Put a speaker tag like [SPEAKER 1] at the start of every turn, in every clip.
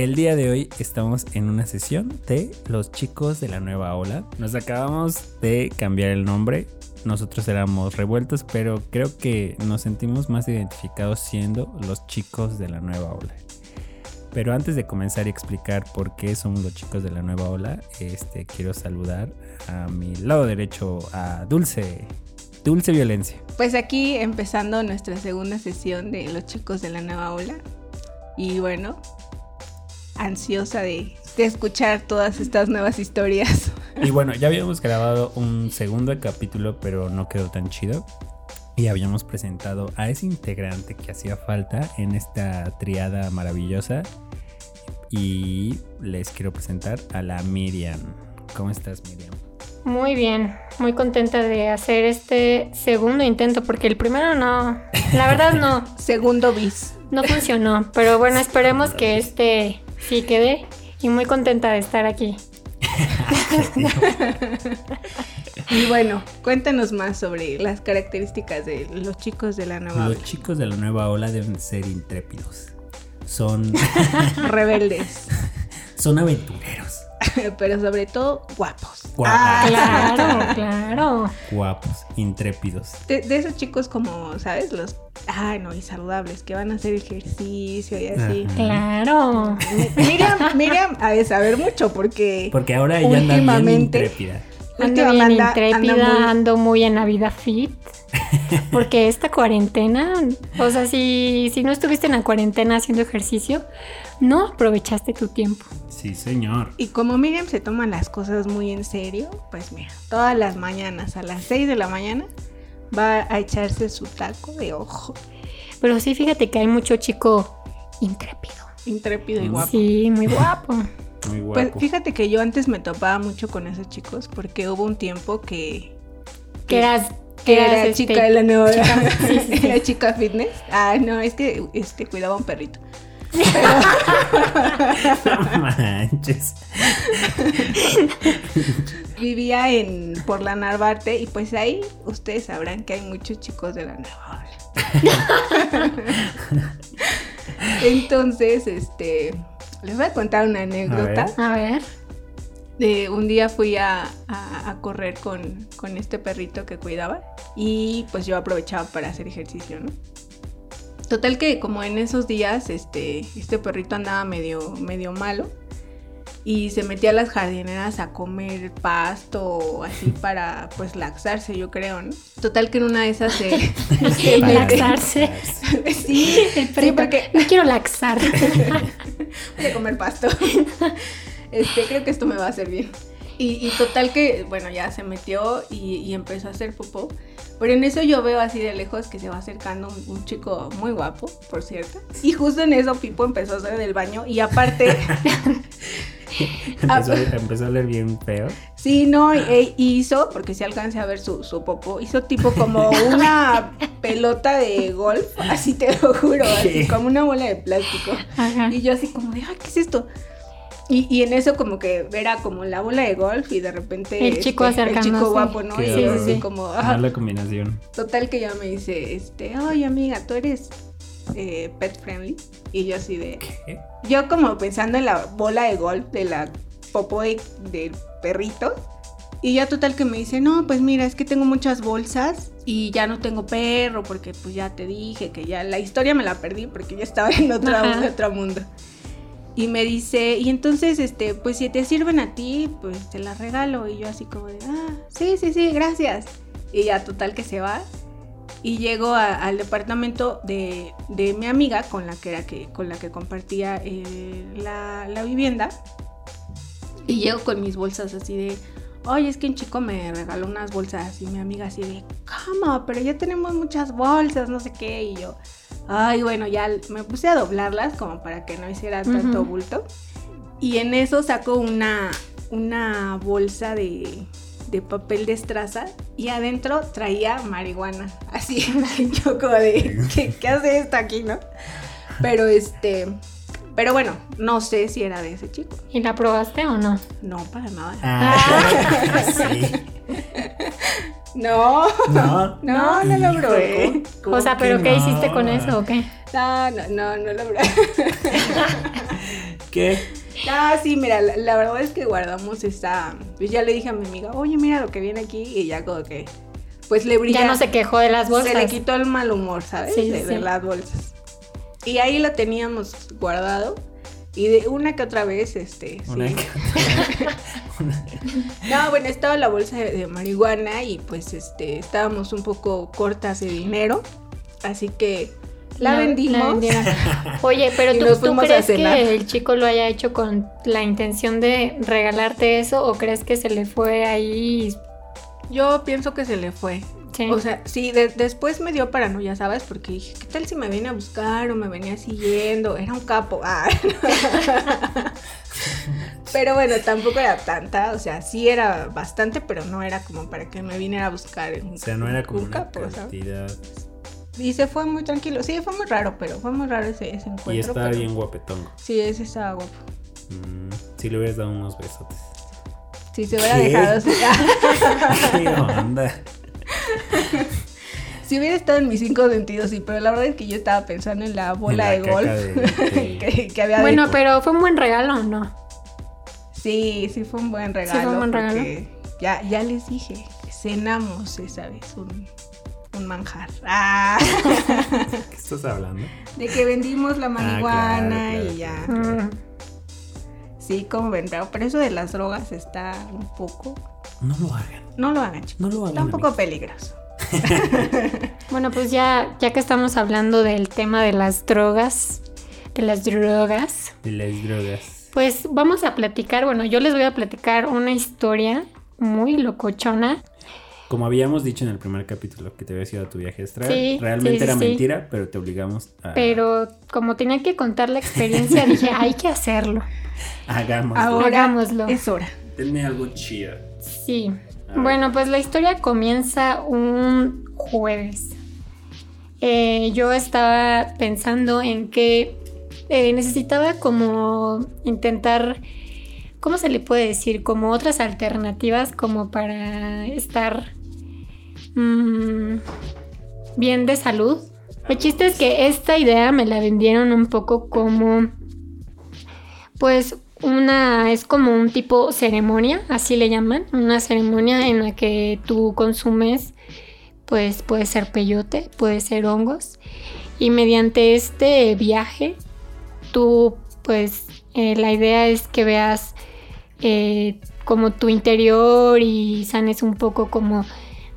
[SPEAKER 1] El día de hoy estamos en una sesión de los chicos de la nueva ola. Nos acabamos de cambiar el nombre. Nosotros éramos revueltos, pero creo que nos sentimos más identificados siendo los chicos de la nueva ola. Pero antes de comenzar y explicar por qué somos los chicos de la nueva ola, este, quiero saludar a mi lado derecho a Dulce. Dulce Violencia.
[SPEAKER 2] Pues aquí empezando nuestra segunda sesión de los chicos de la nueva ola. Y bueno, ansiosa de, de escuchar todas estas nuevas historias.
[SPEAKER 1] Y bueno, ya habíamos grabado un segundo capítulo, pero no quedó tan chido. Y habíamos presentado a ese integrante que hacía falta en esta triada maravillosa. Y les quiero presentar a la Miriam. ¿Cómo estás, Miriam?
[SPEAKER 3] Muy bien, muy contenta de hacer este segundo intento porque el primero no, la verdad no,
[SPEAKER 2] Segundo bis.
[SPEAKER 3] no funcionó, pero bueno, esperemos que este sí quede y muy contenta de estar aquí.
[SPEAKER 2] Y bueno, cuéntanos más sobre las características de los chicos de la nueva
[SPEAKER 1] Los chicos de la nueva ola deben ser intrépidos. Son,
[SPEAKER 2] ola. Rebeldes.
[SPEAKER 1] son aventureros.
[SPEAKER 2] Pero sobre todo guapos.
[SPEAKER 1] Guapos.
[SPEAKER 2] Ah,
[SPEAKER 3] Claro, claro.
[SPEAKER 1] Guapos, intrépidos.
[SPEAKER 2] De, de esos chicos como, ¿sabes? Los, ay no, y saludables, que van a hacer ejercicio y así.
[SPEAKER 1] Ajá.
[SPEAKER 3] Claro.
[SPEAKER 2] Miriam, Miriam ha de saber mucho porque
[SPEAKER 1] Porque ahora ella anda bien intrépida.
[SPEAKER 3] Ando bien
[SPEAKER 2] anda-
[SPEAKER 3] intrépida,
[SPEAKER 2] anda muy-
[SPEAKER 3] ando muy en la vida fit. Porque esta cuarentena, o sea, si, si no estuviste en la cuarentena haciendo ejercicio, no aprovechaste tu tiempo.
[SPEAKER 1] Sí, señor.
[SPEAKER 2] Y como Miriam se toma las cosas muy en serio, pues mira, todas las mañanas a las 6 de la mañana va a echarse su taco de ojo.
[SPEAKER 3] Pero sí, fíjate que hay mucho chico intrépido.
[SPEAKER 2] Intrépido y
[SPEAKER 1] Mm.
[SPEAKER 2] guapo.
[SPEAKER 3] Sí, muy guapo.
[SPEAKER 1] Muy
[SPEAKER 2] Pues
[SPEAKER 1] guapo.
[SPEAKER 2] fíjate que yo antes me topaba mucho con esos chicos porque hubo un tiempo que,
[SPEAKER 3] Que eras,
[SPEAKER 2] que
[SPEAKER 3] eras,
[SPEAKER 2] era
[SPEAKER 3] este,
[SPEAKER 2] chica de la nueva
[SPEAKER 3] chica- sí, sí, sí.
[SPEAKER 2] era chica fitness. Ah, no, es que este cuidaba a un perrito.
[SPEAKER 1] No manches.
[SPEAKER 2] Vivía en por la Narvarte y pues ahí ustedes sabrán que hay muchos chicos de la ola. Entonces, este, les voy a contar una anécdota.
[SPEAKER 1] ver.
[SPEAKER 3] A ver.
[SPEAKER 2] De un día fui a, a- a correr con, con este perrito que cuidaba y pues yo aprovechaba para hacer ejercicio, ¿no? Total que como en esos días este, este perrito andaba medio, medio malo y se metía a las jardineras a comer pasto así para pues laxarse yo creo, ¿no? Total que en una de esas se,
[SPEAKER 3] laxarse.
[SPEAKER 2] Sí,
[SPEAKER 3] El
[SPEAKER 2] sí, porque
[SPEAKER 3] No quiero laxar.
[SPEAKER 2] Voy a comer pasto. Este, creo que esto me va a hacer bien. Y, y total que, bueno, ya se metió y, y empezó a hacer popó. Pero en eso yo veo así de lejos que se va acercando un, un chico muy guapo, por cierto. Y justo en eso Pipo empezó a hacer del baño. Y aparte,
[SPEAKER 1] Empezó, empezó a leer bien feo.
[SPEAKER 2] sí, no, e- hizo, porque si alcancé a ver su, su popó, hizo tipo como una pelota de golf, así te lo juro, así como una bola de plástico.
[SPEAKER 3] Ajá.
[SPEAKER 2] Y yo así como de, ay, ¿qué es esto? Y, y en eso como que era como la bola de golf y de repente...
[SPEAKER 3] El chico
[SPEAKER 2] este, El
[SPEAKER 3] acercándose.
[SPEAKER 2] chico guapo, ¿no?
[SPEAKER 1] Qué
[SPEAKER 2] Y
[SPEAKER 3] sí,
[SPEAKER 2] así
[SPEAKER 3] sí.
[SPEAKER 2] como... ajá.
[SPEAKER 1] Mala combinación.
[SPEAKER 2] Total que ya me dice, este, oye amiga, tú eres eh, pet friendly. Y yo así de...
[SPEAKER 1] ¿Qué?
[SPEAKER 2] Yo como pensando en la bola de golf de la popó de- del perrito. Y ya total que me dice, no, pues mira, es que tengo muchas bolsas y ya no tengo perro porque pues ya te dije que ya la historia me la perdí porque ya estaba en otro mundo. Y me dice, y entonces, este, pues si te sirven a ti, pues te las regalo. Y yo así como de, ah, sí, sí, sí, gracias. Y ya total que se va. Y llego al departamento de, de mi amiga con la que, era que, con la que compartía eh, la, la vivienda. Y llego con mis bolsas así de, oye, es que un chico me regaló unas bolsas y mi amiga así de, ¿cómo? Pero ya tenemos muchas bolsas, no sé qué. Y yo, ay, bueno, ya me puse a doblarlas como para que no hiciera tanto bulto. Y en eso saco una, una bolsa de, de papel de estraza y adentro traía marihuana. Así, yo como de, ¿qué, qué hace esto aquí, no? Pero este, pero bueno, no sé si era de ese chico.
[SPEAKER 3] ¿Y la probaste o no?
[SPEAKER 2] No, para nada.
[SPEAKER 1] Ah, sí.
[SPEAKER 2] No,
[SPEAKER 1] No.
[SPEAKER 2] no, no lo probé.
[SPEAKER 1] ¿Cómo
[SPEAKER 3] O sea, ¿pero qué
[SPEAKER 1] no?
[SPEAKER 3] hiciste con eso o qué?
[SPEAKER 2] No, no, no, no lo probé.
[SPEAKER 1] ¿Qué?
[SPEAKER 2] Ah, sí, mira, la, la verdad es que guardamos esta. Pues ya le dije a mi amiga, oye, mira lo que viene aquí. Y ya como que. Pues le brilla.
[SPEAKER 3] Ya no se quejó de las bolsas.
[SPEAKER 2] Se le quitó el mal humor, ¿sabes?
[SPEAKER 3] Sí,
[SPEAKER 2] de,
[SPEAKER 3] sí,
[SPEAKER 2] de
[SPEAKER 3] sí.
[SPEAKER 2] las bolsas. Y ahí lo teníamos guardado. Y de una que otra vez, este.
[SPEAKER 1] Una
[SPEAKER 2] sí.
[SPEAKER 1] que-
[SPEAKER 2] No, bueno, estaba la bolsa de, de marihuana y pues este estábamos un poco cortas de dinero. Así que la, vendimos.
[SPEAKER 3] Oye, pero tú,
[SPEAKER 2] nos
[SPEAKER 3] ¿tú
[SPEAKER 2] fuimos a
[SPEAKER 3] crees que el chico lo haya hecho con la intención de regalarte eso o crees que se le fue ahí?
[SPEAKER 2] Yo pienso que se le fue.
[SPEAKER 3] Sí.
[SPEAKER 2] O sea, sí, de- después me dio paranoia, ¿sabes? Porque dije, ¿qué tal si me viene a buscar o me venía siguiendo? Era un capo. Ah. pero bueno, tampoco era tanta. O sea, sí era bastante, pero no era como para que me viniera a buscar. un-
[SPEAKER 1] O sea, no era como
[SPEAKER 2] un
[SPEAKER 1] una
[SPEAKER 2] capo, ¿sabes?
[SPEAKER 1] cantidad.
[SPEAKER 2] Y se fue muy tranquilo. Sí, fue muy raro, pero fue muy raro ese, ese encuentro.
[SPEAKER 1] Y estaba
[SPEAKER 2] pero-
[SPEAKER 1] bien guapetongo.
[SPEAKER 2] Sí, ese estaba guapo.
[SPEAKER 1] Mm, si le hubieras dado unos besotes.
[SPEAKER 2] Si se hubiera
[SPEAKER 1] ¿Qué?
[SPEAKER 2] dejado. así-
[SPEAKER 1] ¿Qué onda?
[SPEAKER 2] si hubiera estado en mis cinco sentidos, sí, pero la verdad es que yo estaba pensando en la bola
[SPEAKER 1] En
[SPEAKER 2] de golf
[SPEAKER 1] caca de- de-
[SPEAKER 2] que, que había
[SPEAKER 3] bueno,
[SPEAKER 2] de-
[SPEAKER 3] pero fue un buen regalo, ¿o ¿no?
[SPEAKER 2] Sí, sí fue un buen regalo.
[SPEAKER 3] fue un buen regalo.
[SPEAKER 2] Ya, ya les dije, cenamos esa vez un, un manjar. Ah,
[SPEAKER 1] ¿Qué estás hablando?
[SPEAKER 2] de que vendimos la marihuana
[SPEAKER 1] claro, claro,
[SPEAKER 2] y ya.
[SPEAKER 1] claro.
[SPEAKER 3] Mm.
[SPEAKER 2] Sí, como ven, pero pero eso de las drogas está un poco...
[SPEAKER 1] No lo hagan.
[SPEAKER 2] No lo hagan, chicos.
[SPEAKER 1] No lo hagan.
[SPEAKER 2] Está un poco
[SPEAKER 1] amigos.
[SPEAKER 2] peligroso.
[SPEAKER 3] Bueno, pues ya, ya que estamos hablando del tema de las drogas, de las drogas,
[SPEAKER 1] De las drogas.
[SPEAKER 3] pues vamos a platicar, bueno, yo les voy a platicar una historia muy locochona.
[SPEAKER 1] Como habíamos dicho en el primer capítulo que te habías ido a tu viaje astral,
[SPEAKER 3] Sí,
[SPEAKER 1] realmente
[SPEAKER 3] sí,
[SPEAKER 1] era
[SPEAKER 3] sí.
[SPEAKER 1] mentira, pero te obligamos a
[SPEAKER 3] Pero como tenía que contar la experiencia, dije, hay que hacerlo.
[SPEAKER 1] hagámoslo.
[SPEAKER 2] Ahora
[SPEAKER 3] Hagámoslo.
[SPEAKER 2] es hora.
[SPEAKER 1] Denme algo chido.
[SPEAKER 3] Sí. Bueno, pues la historia comienza un jueves. Eh, yo estaba pensando en que eh, necesitaba como intentar, ¿cómo se le puede decir? Como otras alternativas como para estar mm, bien de salud. El chiste es que esta idea me la vendieron un poco como, pues, una, es como un tipo ceremonia, así le llaman, una ceremonia en la que tú consumes, pues, puede ser peyote, puede ser hongos, y mediante este viaje, tú, pues, eh, la idea es que veas eh, como tu interior y sanes un poco como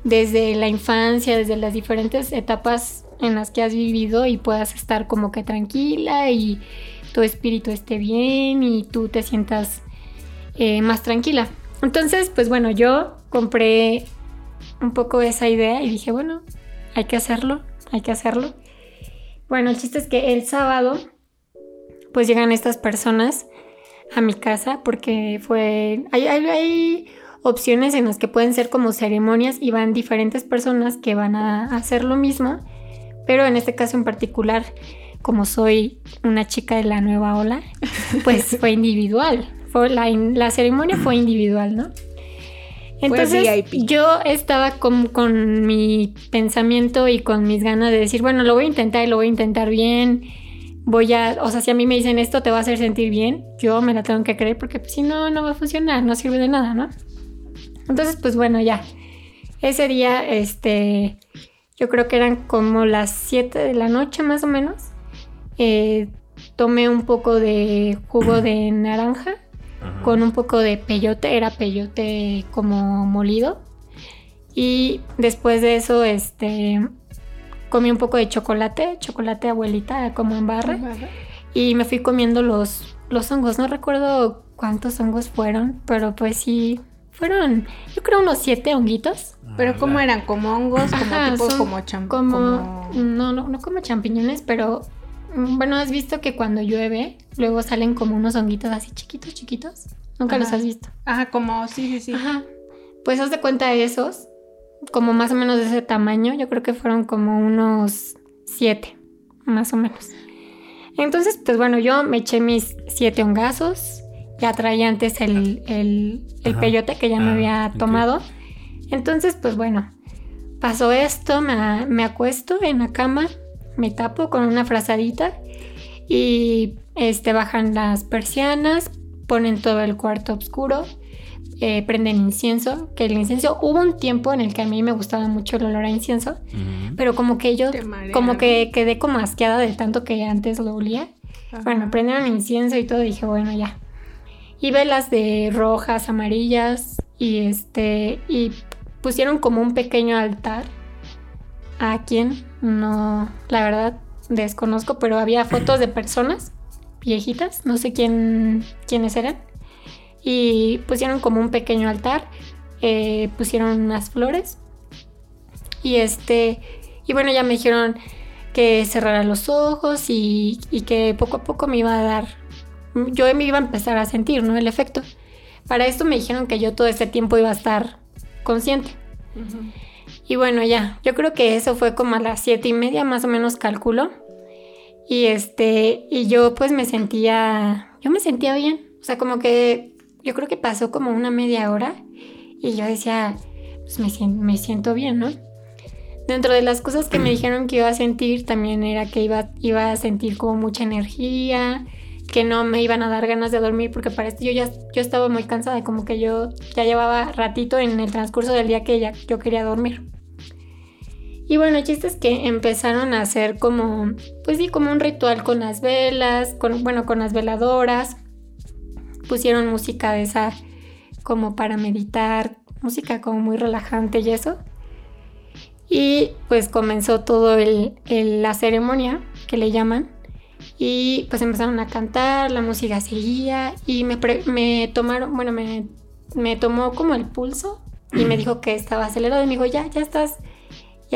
[SPEAKER 3] desde la infancia, desde las diferentes etapas en las que has vivido y puedas estar como que tranquila y tu espíritu esté bien y tú te sientas eh, más tranquila. Entonces, pues bueno, yo compré un poco esa idea y dije, bueno, hay que hacerlo, hay que hacerlo. Bueno, el chiste es que el sábado, pues llegan estas personas a mi casa porque fue, hay, hay, hay opciones en las que pueden ser como ceremonias y van diferentes personas que van a hacer lo mismo, pero en este caso en particular, como soy una chica de la nueva ola, pues fue individual. Fue la, la ceremonia fue individual, ¿no? Entonces
[SPEAKER 2] VIP.
[SPEAKER 3] yo estaba con, con mi pensamiento y con mis ganas de decir, bueno, lo voy a intentar y lo voy a intentar bien. Voy a, o sea, si a mí me dicen esto te va a hacer sentir bien, yo me la tengo que creer porque pues, si no, no va a funcionar, no sirve de nada, ¿no? Entonces, pues bueno, ya. Ese día, este, yo creo que eran como las 7 de la noche más o menos. Eh, tomé un poco de jugo de naranja
[SPEAKER 1] Ajá.
[SPEAKER 3] con un poco de peyote, era peyote como molido. Y después de eso, este, comí un poco de chocolate, chocolate abuelita como en barra. Y me fui comiendo los, los hongos. No recuerdo cuántos hongos fueron, pero pues sí, fueron, yo creo unos siete honguitos.
[SPEAKER 2] Pero ¿cómo
[SPEAKER 1] Ah,
[SPEAKER 2] eran? ¿Como hongos? ¿Como
[SPEAKER 3] Ajá,
[SPEAKER 2] tipo como cham-
[SPEAKER 3] Como,
[SPEAKER 2] como-
[SPEAKER 3] no, no, no como champiñones, pero bueno, has visto que cuando llueve, luego salen como unos honguitos así chiquitos, chiquitos. Nunca los has visto.
[SPEAKER 2] Ajá, como, sí, sí, sí.
[SPEAKER 3] Ajá. Pues haz de cuenta de esos, como más o menos de ese tamaño, yo creo que fueron como unos siete, más o menos. Entonces, pues bueno, yo me eché mis siete hongazos, ya traía antes el, el, peyote que ya me
[SPEAKER 1] Ah,
[SPEAKER 3] había tomado. Entonces, pues bueno, pasó esto, me, me acuesto en la cama, me tapo con una frazadita y este, bajan las persianas, ponen todo el cuarto oscuro, eh, prenden incienso, que el incienso, hubo un tiempo en el que a mí me gustaba mucho el olor a incienso, pero como que yo, como que quedé como asqueada de tanto que antes lo olía. Bueno, prendieron incienso y todo, dije, bueno, ya. Y velas de rojas, amarillas, y este, y pusieron como un pequeño altar. ¿A quién? No, la verdad, desconozco, pero había fotos de personas viejitas, no sé quién, quiénes eran. Y pusieron como un pequeño altar, eh, pusieron unas flores. Y este, y bueno, ya me dijeron que cerrara los ojos y, que poco a poco me iba a dar, yo me iba a empezar a sentir, ¿no? El efecto. Para esto me dijeron que yo todo ese tiempo iba a estar consciente. Y bueno, ya, yo creo que eso fue como a las siete y media, más o menos calculo. Y este, y yo pues me sentía, yo me sentía bien. O sea, como que yo creo que pasó como una media hora y yo decía, pues me, me siento bien, ¿no? Dentro de las cosas que me dijeron que iba a sentir también era que iba, iba a sentir como mucha energía, que no me iban a dar ganas de dormir porque para esto yo ya yo estaba muy cansada, como que yo ya llevaba ratito en el transcurso del día que ya yo quería dormir. Y bueno, el chiste es que empezaron a hacer como, pues sí, como un ritual con las velas, con, bueno, con las veladoras. Pusieron música de esa como para meditar, música como muy relajante y eso. Y pues comenzó todo el, la ceremonia que le llaman. Y pues empezaron a cantar, la música seguía y me, me tomaron, bueno, me, me tomó como el pulso y me dijo que estaba acelerado y me dijo, ya, ya estás,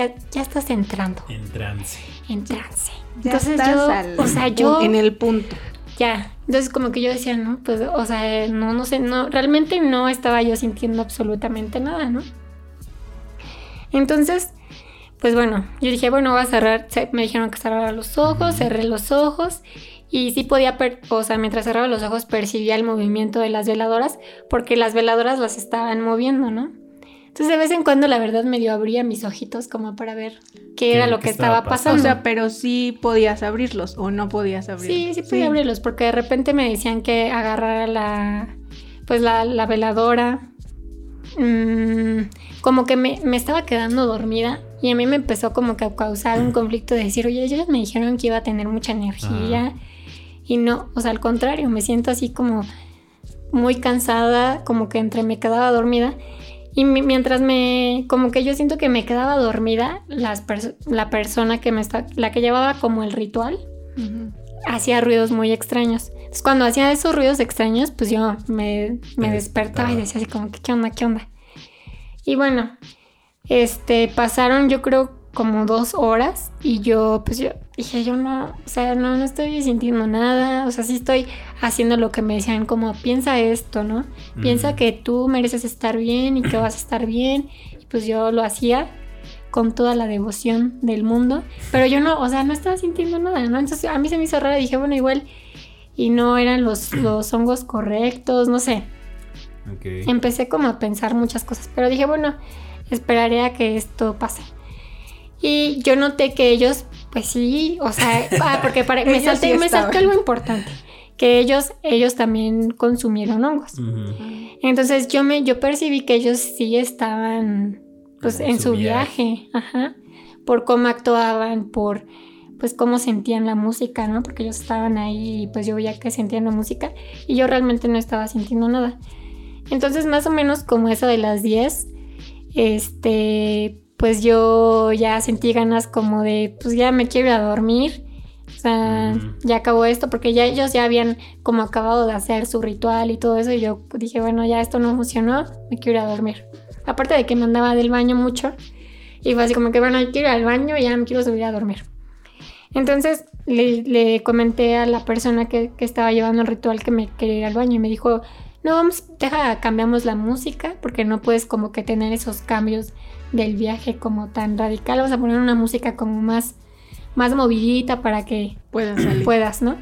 [SPEAKER 3] ya, ya estás entrando
[SPEAKER 1] En trance.
[SPEAKER 3] en trance.
[SPEAKER 2] Ya
[SPEAKER 3] Entonces
[SPEAKER 2] estás
[SPEAKER 3] yo,
[SPEAKER 2] al
[SPEAKER 3] o sea, yo
[SPEAKER 2] En el punto.
[SPEAKER 3] ya. Entonces como que yo decía, no, pues, o sea, no, no sé, no, realmente no estaba yo sintiendo absolutamente nada, ¿no? Entonces, pues bueno, yo dije, bueno, voy a cerrar, me dijeron que cerrara los ojos, cerré los ojos y sí podía, per- o sea, mientras cerraba los ojos percibía el movimiento de las veladoras porque las veladoras las estaban moviendo, ¿no? Entonces de vez en cuando la verdad medio abría mis ojitos como para ver qué, era
[SPEAKER 1] ¿Qué-
[SPEAKER 3] lo que
[SPEAKER 1] estaba
[SPEAKER 3] estaba
[SPEAKER 1] pasando?
[SPEAKER 3] pasando.
[SPEAKER 2] O sea, pero sí podías abrirlos o no podías abrirlos.
[SPEAKER 3] Sí, sí podía abrirlos porque de repente me decían que agarrara la, pues la, la veladora. Mm, como que me, me estaba quedando dormida y a mí me empezó como que a causar un conflicto de decir, oye, ellos me dijeron que iba a tener mucha energía y no, o sea, al contrario, me siento así como muy cansada, como que entre me quedaba dormida. Y mi- mientras me, como que yo siento que me quedaba dormida, las perso- la persona que me está, la que llevaba como el ritual, hacía ruidos muy extraños. Entonces, cuando hacía esos ruidos extraños, pues yo me, me despertaba y decía así como ¿qué onda? ¿Qué onda? Y bueno, este, pasaron yo creo como dos horas y yo, pues yo dije, yo no, o sea, no, no estoy sintiendo nada, o sea, sí estoy haciendo lo que me decían, como piensa esto, ¿no? Piensa que tú mereces estar bien y que vas a estar bien. Y pues yo lo hacía con toda la devoción del mundo. Pero yo no, o sea, no estaba sintiendo nada, ¿no? Entonces a mí se me hizo raro. Dije, bueno, igual. Y no eran los, los hongos correctos, no sé.
[SPEAKER 1] Ok.
[SPEAKER 3] Empecé como a pensar muchas cosas. Pero dije, bueno, esperaré a que esto pase. Y yo noté que ellos, pues sí, o sea, ah, porque para, me, salté,
[SPEAKER 2] sí
[SPEAKER 3] me salté algo importante. Que ellos, ellos también consumieron hongos. Entonces yo me, yo percibí que ellos sí estaban pues
[SPEAKER 1] En
[SPEAKER 3] en
[SPEAKER 1] su
[SPEAKER 3] su viaje, ajá, por cómo actuaban, por pues cómo sentían la música, ¿no? Porque ellos estaban ahí y pues yo veía que sentían la música y yo realmente no estaba sintiendo nada. Entonces más o menos como eso de las 10, este, pues yo ya sentí ganas como de, pues ya me quiero ir a dormir. O sea, ya acabó esto porque ya ellos ya habían como acabado de hacer su ritual y todo eso y yo dije, bueno, ya esto no funcionó, me quiero ir a dormir. Aparte de que me andaba del baño mucho y fue así como que, bueno, quiero ir al baño y ya me quiero subir a dormir. Entonces le, le comenté a la persona que, que estaba llevando el ritual que me quería ir al baño y me dijo, no, vamos, deja, cambiamos la música porque no puedes como que tener esos cambios del viaje como tan radical. Vamos a poner una música como más, más movidita para que
[SPEAKER 2] Puedan salir.
[SPEAKER 3] puedas, ¿no?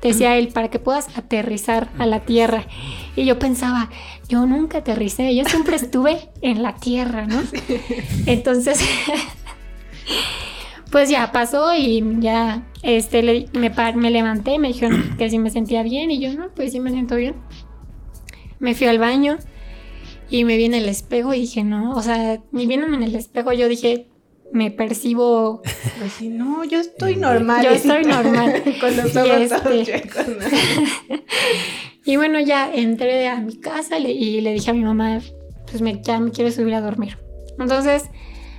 [SPEAKER 3] Decía él, para que puedas aterrizar a la tierra. Y yo pensaba, yo nunca aterricé, yo siempre estuve en la tierra, ¿no? Entonces, pues ya pasó y ya este, le- me, par- me levanté, me dijeron que si me sentía bien y yo no, pues sí me siento bien. Me fui al baño y me vi en el espejo y dije, no, o sea, ni viéndome en el espejo yo dije, me percibo,
[SPEAKER 2] Pues sí, no, yo estoy normal.
[SPEAKER 3] Yo estoy normal.
[SPEAKER 2] Con los
[SPEAKER 3] Y
[SPEAKER 2] ojos
[SPEAKER 3] este-
[SPEAKER 2] chuecos, ¿no?
[SPEAKER 3] Y bueno, ya entré a mi casa y le dije a mi mamá, pues me, ya me quiero subir a dormir. Entonces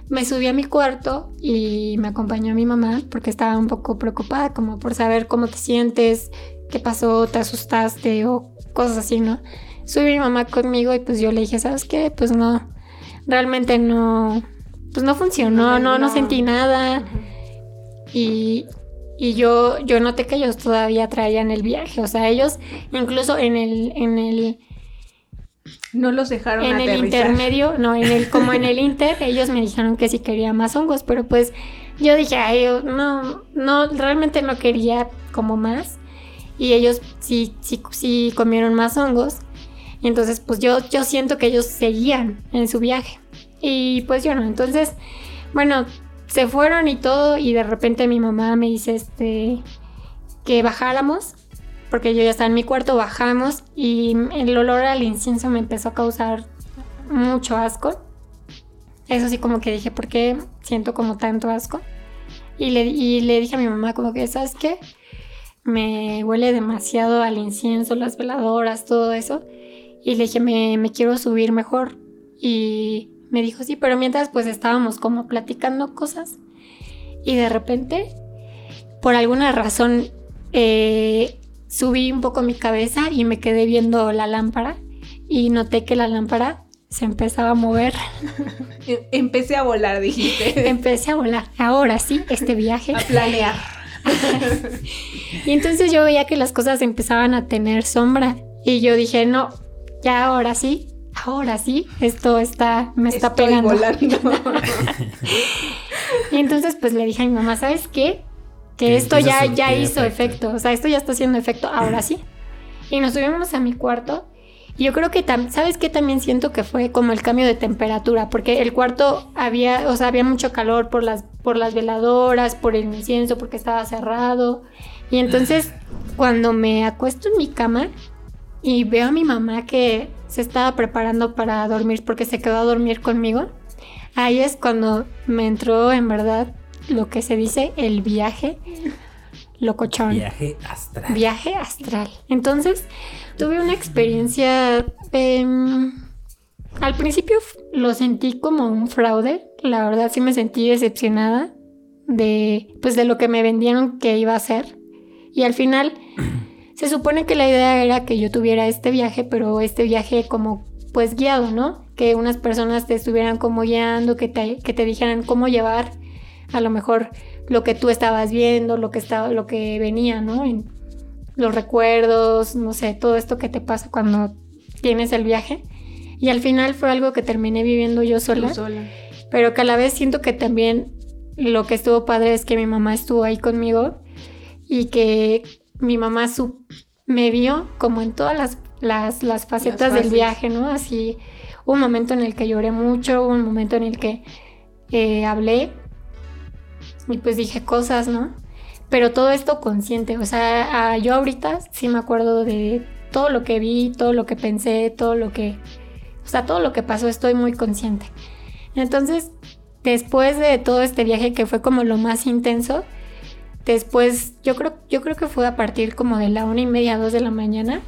[SPEAKER 3] me subí a mi cuarto y me acompañó mi mamá porque estaba un poco preocupada como por saber cómo te sientes, qué pasó, te asustaste o cosas así, ¿no? Subí mi mamá conmigo y pues yo le dije, ¿sabes qué? Pues no, realmente no, pues no funcionó, no, no,
[SPEAKER 2] No.
[SPEAKER 3] sentí nada. Y, y yo, yo noté que ellos todavía traían el viaje. O sea, ellos incluso en el, en el,
[SPEAKER 2] No los dejaron
[SPEAKER 3] en el intermedio, no, en el, como en el inter, ellos me dijeron que sí quería más hongos, pero pues yo dije, ay, yo no, no, realmente no quería como más. Y ellos sí, sí, sí comieron más hongos. Entonces, pues yo, yo siento que ellos seguían en su viaje. Y pues yo no. Entonces, bueno, se fueron y todo. Y de repente mi mamá me dice este que bajáramos. Porque yo ya estaba en mi cuarto, bajamos. Y el olor al incienso me empezó a causar mucho asco. Eso sí, como que dije, ¿por qué siento como tanto asco? Y le, y le dije a mi mamá, como que, ¿sabes qué? Me huele demasiado al incienso, las veladoras, todo eso. Y le dije, me, me quiero subir mejor. Y me dijo, sí, pero mientras pues estábamos como platicando cosas. Y de repente, por alguna razón, eh, subí un poco mi cabeza y me quedé viendo la lámpara. Y noté que la lámpara se empezaba a mover.
[SPEAKER 2] E- Empecé a volar, dijiste.
[SPEAKER 3] Empecé a volar. Ahora sí, este viaje.
[SPEAKER 2] a planear.
[SPEAKER 3] Y entonces yo veía que las cosas empezaban a tener sombra. Y yo dije, no, ya ahora sí, ahora sí, esto está, me está
[SPEAKER 2] Estoy
[SPEAKER 3] pegando.
[SPEAKER 2] volando.
[SPEAKER 3] Y entonces pues le dije a mi mamá, ¿sabes qué? Que esto ya, ya hizo
[SPEAKER 1] efecto.
[SPEAKER 3] efecto. O sea, esto ya está haciendo efecto, ahora sí. Y nos subimos a mi cuarto. Y yo creo que, ¿sabes qué? También siento que fue como el cambio de temperatura, porque el cuarto había, o sea, había mucho calor por las, por las veladoras, por el incienso, porque estaba cerrado. Y entonces, cuando me acuesto en mi cama y veo a mi mamá que se estaba preparando para dormir, porque se quedó a dormir conmigo, ahí es cuando me entró en verdad lo que se dice el viaje locochón.
[SPEAKER 1] Viaje astral.
[SPEAKER 3] Viaje astral. Entonces, tuve una experiencia. em, al principio lo sentí como un fraude. La verdad, sí me sentí decepcionada de, pues, de lo que me vendieron que iba a ser. Y al final, se supone que la idea era que yo tuviera este viaje, pero este viaje como, pues, guiado, ¿no? Que unas personas te estuvieran como guiando, que te, que te dijeran cómo llevar a lo mejor lo que tú estabas viendo, lo que estaba, lo que venía, ¿no? En los recuerdos, no sé, todo esto que te pasa cuando tienes el viaje. Y al final fue algo que terminé viviendo yo sola,
[SPEAKER 2] Tú sola.
[SPEAKER 3] pero que a la vez siento que también lo que estuvo padre es que mi mamá estuvo ahí conmigo y que mi mamá su- me vio como en todas las, las, las facetas del viaje, ¿no? Así, un momento en el que lloré mucho, un momento en el que eh, hablé y pues dije cosas, ¿no? Pero todo esto consciente, o sea, a- yo ahorita sí me acuerdo de todo lo que vi, todo lo que pensé, todo lo que, o sea, todo lo que pasó, estoy muy consciente. Entonces, después de todo este viaje que fue como lo más intenso, después yo creo, yo creo que fue a partir como de la una y media, dos de la mañana,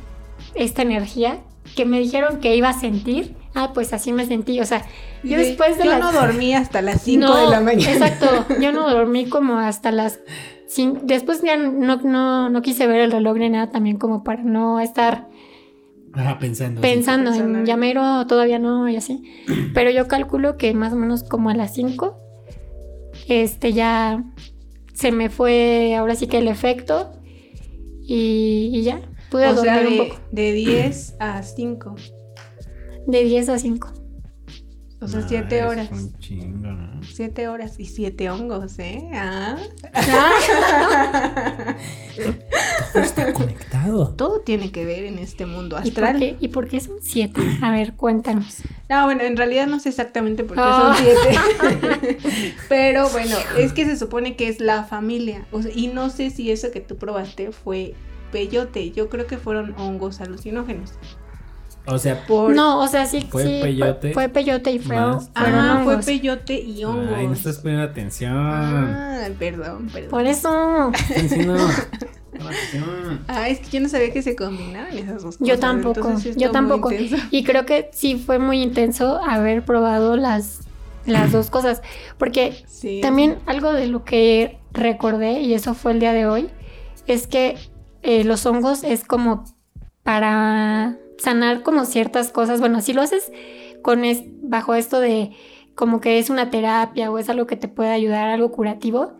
[SPEAKER 3] esta energía que me dijeron que iba a sentir. Ah, pues así me sentí, o sea, yo después de
[SPEAKER 2] yo
[SPEAKER 3] las-
[SPEAKER 2] no dormí hasta las 5
[SPEAKER 3] no,
[SPEAKER 2] de la mañana.
[SPEAKER 3] Exacto, yo no dormí como hasta las cin- Después ya no, no, no quise ver el reloj ni nada también como para no estar
[SPEAKER 1] Ah, pensando.
[SPEAKER 3] pensando
[SPEAKER 2] Pensando
[SPEAKER 3] en
[SPEAKER 2] en-
[SPEAKER 3] llamero todavía no y así. Pero yo calculo que más o menos como a las 5 este ya se me fue ahora sí que el efecto y, y ya pude
[SPEAKER 2] o
[SPEAKER 3] dormir
[SPEAKER 2] sea,
[SPEAKER 3] un
[SPEAKER 2] de,
[SPEAKER 3] poco.
[SPEAKER 2] de 10 a 5.
[SPEAKER 3] De 10 a 5.
[SPEAKER 2] O sea,
[SPEAKER 1] Ah,
[SPEAKER 2] 7
[SPEAKER 1] eso
[SPEAKER 2] horas.
[SPEAKER 1] un chingo, ¿no?
[SPEAKER 2] 7 horas y 7 hongos, ¿eh? Ah.
[SPEAKER 1] Todo está conectado.
[SPEAKER 2] Todo tiene que ver en este mundo
[SPEAKER 3] ¿Y por,
[SPEAKER 2] astral.
[SPEAKER 3] qué, ¿Y por qué son 7? A ver, cuéntanos.
[SPEAKER 2] No, bueno, en realidad no sé exactamente por qué
[SPEAKER 3] Oh.
[SPEAKER 2] son siete. Pero bueno, es que se supone que es la familia. O sea, y no sé si eso que tú probaste fue peyote. Yo creo que fueron hongos alucinógenos.
[SPEAKER 1] O sea,
[SPEAKER 2] Por...
[SPEAKER 3] No, o sea, sí,
[SPEAKER 1] Fue
[SPEAKER 3] sí,
[SPEAKER 1] peyote
[SPEAKER 3] Fue, peyote y fue,
[SPEAKER 1] más-
[SPEAKER 2] Ah, fue peyote y hongos.
[SPEAKER 1] ay, no estás poniendo atención.
[SPEAKER 2] Ah, perdón, perdón.
[SPEAKER 3] Por eso.
[SPEAKER 1] Atención, no.
[SPEAKER 2] Ah, es que yo no sabía que se combinaban esas dos cosas.
[SPEAKER 3] Yo tampoco,
[SPEAKER 2] sí
[SPEAKER 3] yo tampoco. Y creo que sí fue muy intenso haber probado las, las dos cosas. Porque
[SPEAKER 2] Sí.
[SPEAKER 3] también algo de lo que recordé, y eso fue el día de hoy, es que eh, los hongos es como para sanar como ciertas cosas. Bueno, si lo haces con es, bajo esto de como que es una terapia o es algo que te puede ayudar, algo curativo,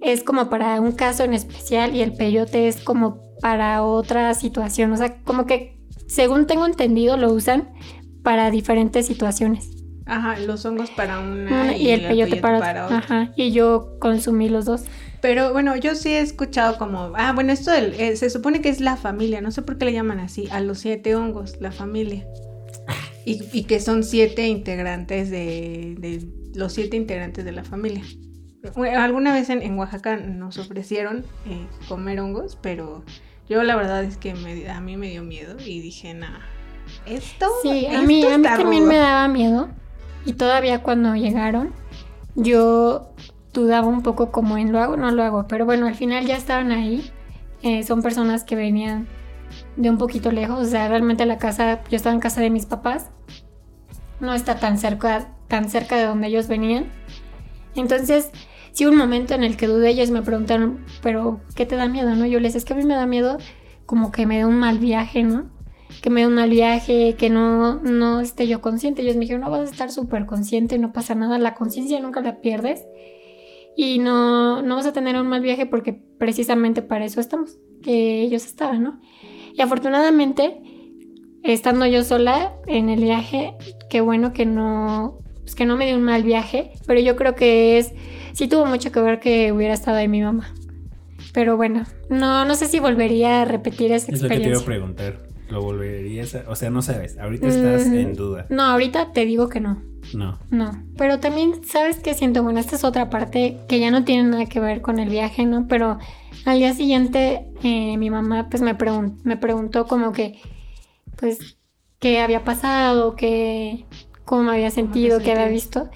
[SPEAKER 3] es como para un caso en especial y el peyote es como para otra situación. O sea, como que según tengo entendido lo usan para diferentes situaciones.
[SPEAKER 2] Ajá, los hongos para una
[SPEAKER 3] y, el peyote, para,
[SPEAKER 2] otra.
[SPEAKER 3] Ajá, y yo consumí los dos.
[SPEAKER 2] Pero bueno, yo sí he escuchado como, ah, bueno, esto del- eh, se supone que es la familia, no sé por qué le llaman así, a los siete hongos, la familia. Y, y que son siete integrantes de, de los siete integrantes de la familia. Bueno, Alguna vez en, en Oaxaca nos ofrecieron eh, comer hongos, pero yo la verdad es que me- a mí me dio miedo y dije, nah, esto,
[SPEAKER 3] Sí, a
[SPEAKER 2] esto
[SPEAKER 3] mí, a mí también
[SPEAKER 2] rudo".
[SPEAKER 3] me daba miedo. Y todavía cuando llegaron, yo dudaba un poco como en lo hago o no lo hago. Pero bueno, al final ya estaban ahí. Eh, son personas que venían de un poquito lejos. O sea, realmente la casa, yo estaba en casa de mis papás. No está tan cerca, tan cerca de donde ellos venían. Entonces, sí un momento en el que dudé. Ellos me preguntaron, ¿pero qué te da miedo? ¿No? Yo les es que a mí me da miedo como que me dé un mal viaje, ¿no? que me dé un mal viaje, que no, no esté yo consciente. Ellos me dijeron, no vas a estar súper consciente, no pasa nada, la conciencia nunca la pierdes y no, no vas a tener un mal viaje porque precisamente para eso estamos, que ellos estaban, ¿no? Y afortunadamente, estando yo sola en el viaje, qué bueno que no, pues que no me dio un mal viaje, pero yo creo que es, sí tuvo mucho que ver que hubiera estado ahí mi mamá. Pero bueno, no, no sé si volvería a repetir esa
[SPEAKER 1] Es lo que te iba a
[SPEAKER 3] experiencia.
[SPEAKER 1] preguntar. ¿Lo volverías a.? O sea, no sabes. Ahorita estás
[SPEAKER 3] Mm,
[SPEAKER 1] en duda.
[SPEAKER 3] No, ahorita te digo que no.
[SPEAKER 1] No.
[SPEAKER 3] No. Pero también, ¿sabes qué siento? Bueno, esta es otra parte que ya no tiene nada que ver con el viaje, ¿no? Pero al día siguiente eh, mi mamá pues me, pregun- me preguntó como que, pues, qué había pasado, qué, cómo me había sentido, qué había visto.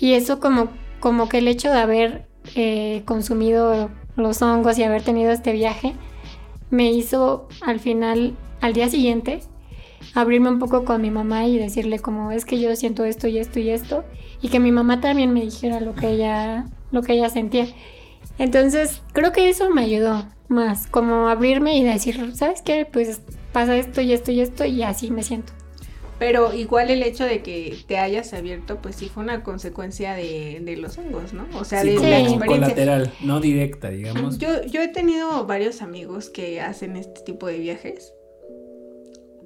[SPEAKER 3] Y eso como, como que el hecho de haber eh, consumido los hongos y haber tenido este viaje me hizo al final, al día siguiente, abrirme un poco con mi mamá y decirle como es que yo siento esto y esto y esto y que mi mamá también me dijera lo que ella lo que ella sentía. Entonces, creo que eso me ayudó más, como abrirme y decir, ¿sabes qué? Pues pasa esto y esto y esto y así me siento.
[SPEAKER 2] Pero igual el hecho de que te hayas abierto, pues sí fue una consecuencia de, de los hongos, ¿no? O sea,
[SPEAKER 1] Sí,
[SPEAKER 2] de
[SPEAKER 1] como
[SPEAKER 2] la experiencia.
[SPEAKER 1] colateral, no directa, digamos.
[SPEAKER 2] Yo, yo he tenido varios amigos que hacen este tipo de viajes.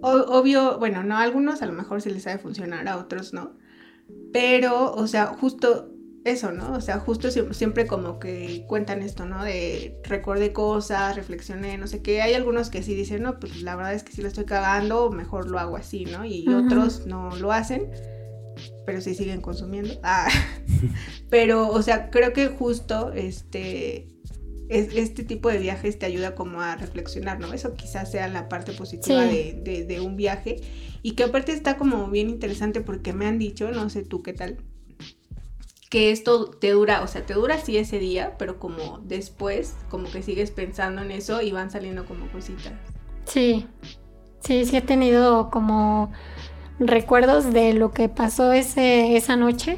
[SPEAKER 2] O- obvio, bueno, no, a algunos a lo mejor sí les sabe funcionar, a otros no. Pero, o sea, justo eso, ¿no? O sea, justo siempre, como que cuentan esto, ¿no? De recordé cosas, reflexioné, no sé qué. Hay algunos que sí dicen, no, pues la verdad es que sí lo estoy cagando, mejor lo hago así, ¿no? Y otros no lo hacen, pero sí siguen consumiendo. Ah. Pero, o sea, creo que justo este es- este tipo de viajes te ayuda como a reflexionar, ¿no? Eso quizás sea la parte positiva
[SPEAKER 3] Sí.
[SPEAKER 2] de, de- de un viaje y que aparte está como bien interesante porque me han dicho, no sé tú qué tal, que esto te dura, o sea, te dura sí ese día, pero como después, como que sigues pensando en eso y van saliendo como cositas.
[SPEAKER 3] Sí, sí, sí he tenido como recuerdos de lo que pasó ese, esa noche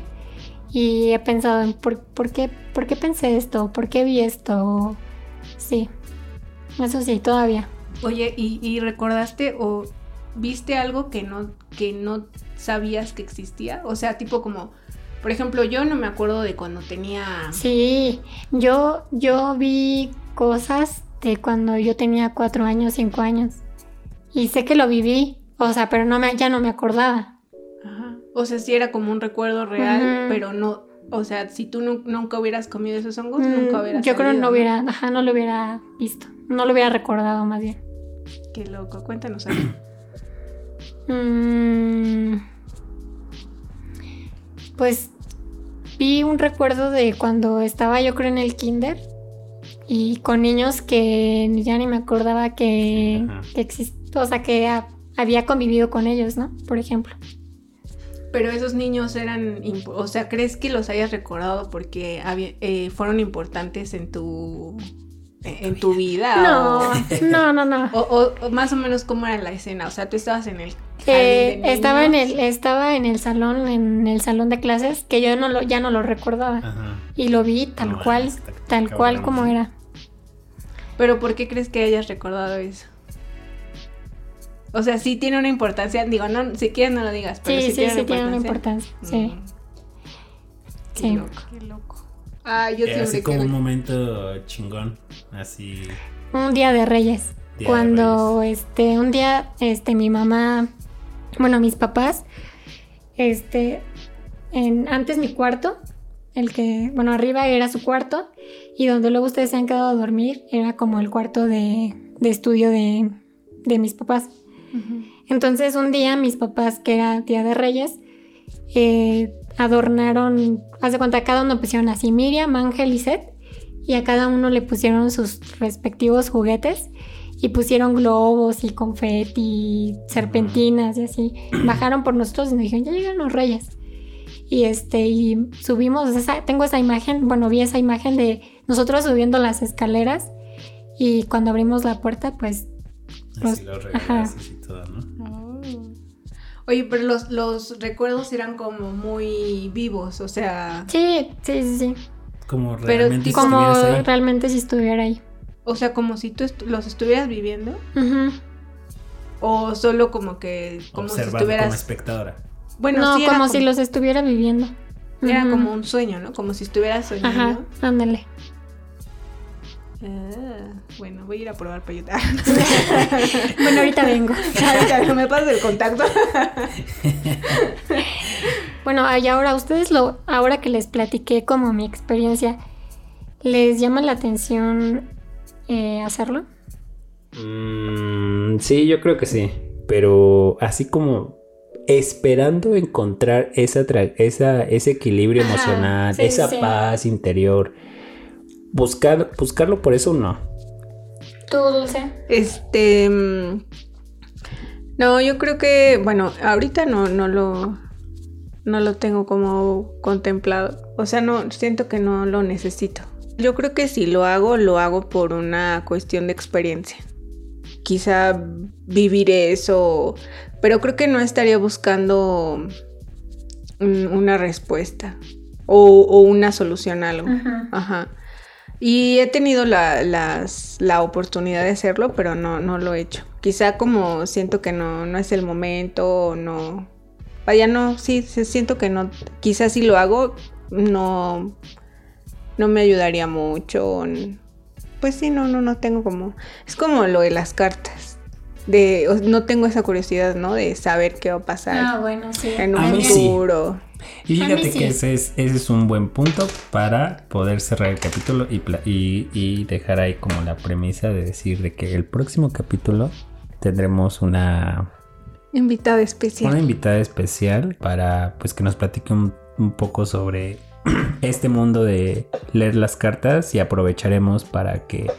[SPEAKER 3] y he pensado en por, por qué, por qué pensé esto, por qué vi esto. Sí, eso sí, todavía.
[SPEAKER 2] Oye, ¿y, y recordaste o viste algo que no, que no sabías que existía? O sea, tipo como, por ejemplo, yo no me acuerdo de cuando tenía...
[SPEAKER 3] Sí, yo, yo vi cosas de cuando yo tenía cuatro años, cinco años. Y sé que lo viví, o sea, pero no me, ya no me acordaba.
[SPEAKER 2] Ajá. O sea, sí era como un recuerdo real, pero no, o sea, si tú nu- nunca hubieras comido esos hongos,
[SPEAKER 3] Mm,
[SPEAKER 2] nunca hubieras
[SPEAKER 3] yo creo
[SPEAKER 2] sabido,
[SPEAKER 3] no hubiera, ajá, no lo hubiera visto, no lo hubiera recordado más bien.
[SPEAKER 2] Qué loco, cuéntanos algo.
[SPEAKER 3] Mm, pues vi un recuerdo de cuando estaba yo creo en el kinder y con niños que ya ni me acordaba que, que existía, o sea, que ha- había convivido con ellos, ¿no? Por ejemplo.
[SPEAKER 2] Pero esos niños eran, o sea, ¿crees que los hayas recordado porque había- eh, fueron importantes en tu, en tu vida?
[SPEAKER 3] No,
[SPEAKER 2] O,
[SPEAKER 3] no, no, no.
[SPEAKER 2] o- o- o más o menos cómo era la escena, o sea, tú estabas en el
[SPEAKER 3] Eh, estaba en el estaba en el salón en el salón de clases que yo no lo ya no lo recordaba
[SPEAKER 1] Ajá.
[SPEAKER 3] y lo vi tal
[SPEAKER 1] No,
[SPEAKER 3] cual
[SPEAKER 1] está
[SPEAKER 3] tal cual como era
[SPEAKER 2] Pero ¿por qué crees que hayas recordado eso? O sea, sí tiene una importancia, digo, no, si quieres no lo digas, pero
[SPEAKER 3] sí
[SPEAKER 2] sí,
[SPEAKER 3] sí
[SPEAKER 2] tiene,
[SPEAKER 3] sí
[SPEAKER 2] una
[SPEAKER 3] tiene una
[SPEAKER 2] importancia.
[SPEAKER 3] importancia sí
[SPEAKER 2] Mm, qué
[SPEAKER 3] Sí.
[SPEAKER 2] loco, qué loco. Ah, yo
[SPEAKER 1] Era así como un momento chingón. Así.
[SPEAKER 3] un día de Reyes
[SPEAKER 1] Día de
[SPEAKER 3] cuando este un día este mi mamá bueno mis papás este en antes mi cuarto el que bueno arriba era su cuarto y donde luego ustedes se han quedado a dormir era como el cuarto de, de estudio de, de mis papás entonces un día mis papás que era día de Reyes eh, adornaron haz de cuenta cada uno pusieron así Miriam Ángel y Seth y a cada uno le pusieron sus respectivos juguetes y pusieron globos y confeti, serpentinas y así. Bajaron por nosotros y nos dijeron, ya llegan los reyes. Y este, y subimos, esa, tengo esa imagen, bueno, vi esa imagen de nosotros subiendo las escaleras y cuando abrimos la puerta, pues,
[SPEAKER 1] Así
[SPEAKER 3] Los-
[SPEAKER 1] los regalos y todo, ¿no?
[SPEAKER 2] Oye, pero los, los recuerdos eran como muy vivos, o sea,
[SPEAKER 3] sí, sí, sí, sí.
[SPEAKER 1] Como realmente
[SPEAKER 3] Como
[SPEAKER 1] ahí.
[SPEAKER 3] realmente si estuviera ahí.
[SPEAKER 2] o sea, como si tú los estuvieras viviendo, o solo como que, como si
[SPEAKER 1] observando
[SPEAKER 2] estuvieras,
[SPEAKER 1] como espectadora.
[SPEAKER 2] bueno,
[SPEAKER 3] no,
[SPEAKER 2] sí, era
[SPEAKER 3] como si los estuviera viviendo.
[SPEAKER 2] era como un sueño, ¿no? Como si estuvieras
[SPEAKER 3] Ajá,
[SPEAKER 2] soñando.
[SPEAKER 3] ándale.
[SPEAKER 2] Ah, bueno, voy a ir a probar payuta.
[SPEAKER 3] Bueno, ahorita vengo.
[SPEAKER 2] Ahorita me pasas el contacto.
[SPEAKER 3] Bueno, y ahora ustedes lo, ahora que les platiqué como mi experiencia, ¿les llama la atención eh, hacerlo?
[SPEAKER 1] Mm, sí, yo creo que sí. Pero así como esperando encontrar esa, tra- esa ese equilibrio
[SPEAKER 3] Ajá,
[SPEAKER 1] emocional,
[SPEAKER 3] sí,
[SPEAKER 1] esa
[SPEAKER 3] sí.
[SPEAKER 1] paz interior. Buscar, buscarlo por eso no.
[SPEAKER 3] ¿Tú, Dulce?
[SPEAKER 2] Este. mm, No, yo creo que. Bueno, ahorita no, no lo. No lo tengo como contemplado. O sea, no, siento que no lo necesito. Yo creo que si lo hago, lo hago por una cuestión de experiencia. Quizá vivir eso. Pero creo que no estaría buscando una respuesta. O, o una solución a algo.
[SPEAKER 3] Ajá.
[SPEAKER 2] Ajá. Y he tenido la, las- la oportunidad de hacerlo, pero no, no lo he hecho. Quizá como siento que no, no es el momento, o no. Vaya, no, sí, sí, siento que no. Quizás si lo hago, no. No me ayudaría mucho. Pues sí, no, no, no tengo como. Es como lo de las cartas. De, o- no tengo esa curiosidad, ¿no? De saber qué va a pasar
[SPEAKER 3] Ah, bueno, sí.
[SPEAKER 2] en un futuro.
[SPEAKER 1] Y fíjate
[SPEAKER 3] sí.
[SPEAKER 1] que ese es, ese es un buen punto para poder cerrar el capítulo y, pla- y, y dejar ahí como la premisa de decir de que el próximo capítulo tendremos una,
[SPEAKER 2] Invitada especial.
[SPEAKER 1] una invitada especial para pues que nos platique un, un poco sobre este mundo de leer las cartas y aprovecharemos para que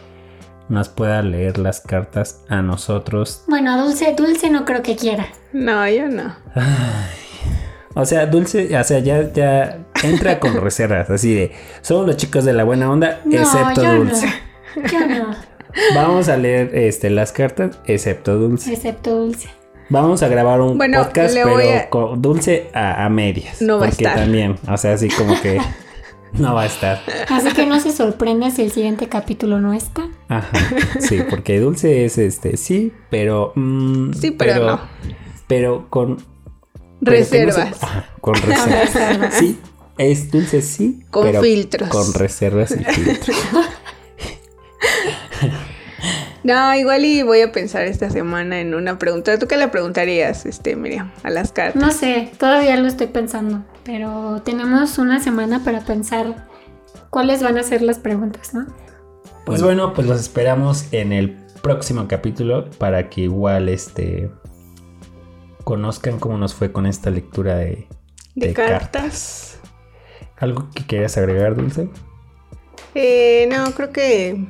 [SPEAKER 1] nos pueda leer las cartas a nosotros.
[SPEAKER 3] Bueno, a Dulce, Dulce no creo que quiera.
[SPEAKER 2] No, yo no.
[SPEAKER 1] O sea, Dulce, o sea, ya, ya entra con reservas, así de, somos los chicos de la buena onda,
[SPEAKER 3] No,
[SPEAKER 1] excepto
[SPEAKER 3] yo
[SPEAKER 1] Dulce.
[SPEAKER 3] no. Yo no,
[SPEAKER 1] Vamos a leer este, las cartas, excepto Dulce.
[SPEAKER 3] excepto Dulce.
[SPEAKER 1] Vamos a grabar un
[SPEAKER 2] Bueno,
[SPEAKER 1] podcast, pero
[SPEAKER 2] a-
[SPEAKER 1] con Dulce a, a medias.
[SPEAKER 2] No va a
[SPEAKER 1] porque
[SPEAKER 2] estar.
[SPEAKER 1] también, o sea, así como que no va a estar.
[SPEAKER 3] Así que no se sorprenda si el siguiente capítulo no está.
[SPEAKER 1] Ajá, sí, porque Dulce es este, sí, pero... mm,
[SPEAKER 2] Sí, pero no.
[SPEAKER 1] Pero con... se-
[SPEAKER 2] Reservas.
[SPEAKER 1] ajá, con reservas. Sí, es Dulce, sí.
[SPEAKER 2] Con
[SPEAKER 1] pero
[SPEAKER 2] filtros.
[SPEAKER 1] Con reservas y filtros.
[SPEAKER 2] No, igual y voy a pensar esta semana en una pregunta. ¿Tú qué le preguntarías, este, Miriam, a las cartas?
[SPEAKER 3] No sé, todavía lo estoy pensando, pero tenemos una semana para pensar cuáles van a ser las preguntas, ¿no?
[SPEAKER 1] Pues bueno, pues los esperamos en el próximo capítulo para que igual este conozcan cómo nos fue con esta lectura de
[SPEAKER 2] De,
[SPEAKER 1] De
[SPEAKER 2] cartas.
[SPEAKER 1] ¿Algo que quieras agregar, Dulce?
[SPEAKER 2] Eh, no, creo que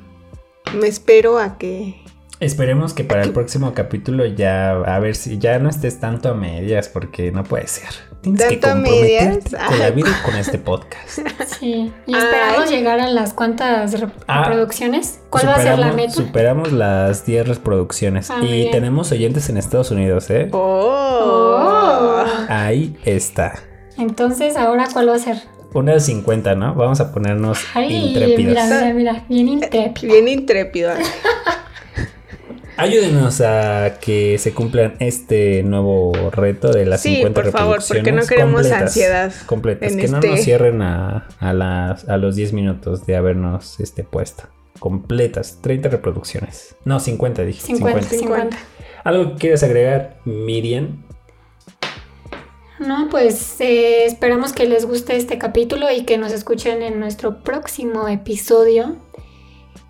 [SPEAKER 2] me espero a que.
[SPEAKER 1] Esperemos que para el próximo capítulo ya, a ver si ya no estés tanto a medias, porque no puede ser. Tienes que
[SPEAKER 2] ¿Tanto a
[SPEAKER 1] comprometerte
[SPEAKER 2] medias?
[SPEAKER 1] con la vida y con este podcast.
[SPEAKER 3] Sí. Y esperamos
[SPEAKER 2] Ay.
[SPEAKER 3] llegar a las cuantas
[SPEAKER 1] Ah,
[SPEAKER 3] reproducciones. ¿Cuál va a ser la meta?
[SPEAKER 1] Superamos las 10 reproducciones.
[SPEAKER 3] Ah,
[SPEAKER 1] y
[SPEAKER 3] bien.
[SPEAKER 1] tenemos oyentes en Estados Unidos, ¿eh?
[SPEAKER 2] Oh.
[SPEAKER 1] Ahí está.
[SPEAKER 3] Entonces, ahora cuál va a ser?
[SPEAKER 1] Unas 50, ¿no? Vamos a ponernos
[SPEAKER 3] Ay,
[SPEAKER 1] intrépidos.
[SPEAKER 3] mira, mira, mira, bien intrépido.
[SPEAKER 2] Bien intrépido.
[SPEAKER 1] Ayúdenos a que se cumplan este nuevo reto de las
[SPEAKER 2] Sí,
[SPEAKER 1] 50
[SPEAKER 2] por favor,
[SPEAKER 1] reproducciones.
[SPEAKER 2] porque no queremos
[SPEAKER 1] completas,
[SPEAKER 2] ansiedad
[SPEAKER 1] Completas,
[SPEAKER 2] en
[SPEAKER 1] que no
[SPEAKER 2] este-
[SPEAKER 1] nos cierren a, a las, a los 10 minutos de habernos este, puesto. Completas, 30 reproducciones. No, 50 dije.
[SPEAKER 3] 50,
[SPEAKER 1] 50.
[SPEAKER 3] 50.
[SPEAKER 1] ¿Algo que quieras agregar, Miriam?
[SPEAKER 3] No, pues eh, esperamos que les guste este capítulo y que nos escuchen en nuestro próximo episodio.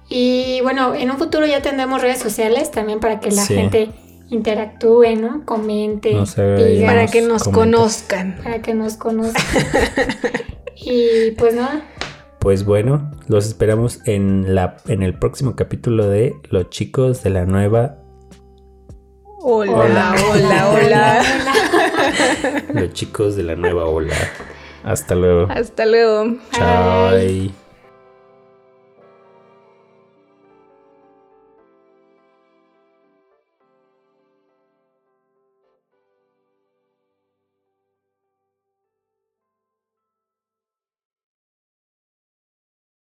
[SPEAKER 3] Y bueno, en un futuro ya tendremos redes sociales también para que la
[SPEAKER 1] Sí.
[SPEAKER 3] gente interactúe, ¿no? Comente,
[SPEAKER 1] Nos
[SPEAKER 3] diga.
[SPEAKER 2] Para que nos
[SPEAKER 1] Comenta.
[SPEAKER 2] conozcan.
[SPEAKER 3] para que nos conozcan. y pues nada,
[SPEAKER 1] Pues bueno, los esperamos en, la, en el próximo capítulo de Los chicos de la nueva.
[SPEAKER 2] Hola,
[SPEAKER 1] Hola.
[SPEAKER 2] hola, hola.
[SPEAKER 1] Los chicos de la nueva ola. Hasta luego.
[SPEAKER 2] Hasta luego.
[SPEAKER 1] Chao.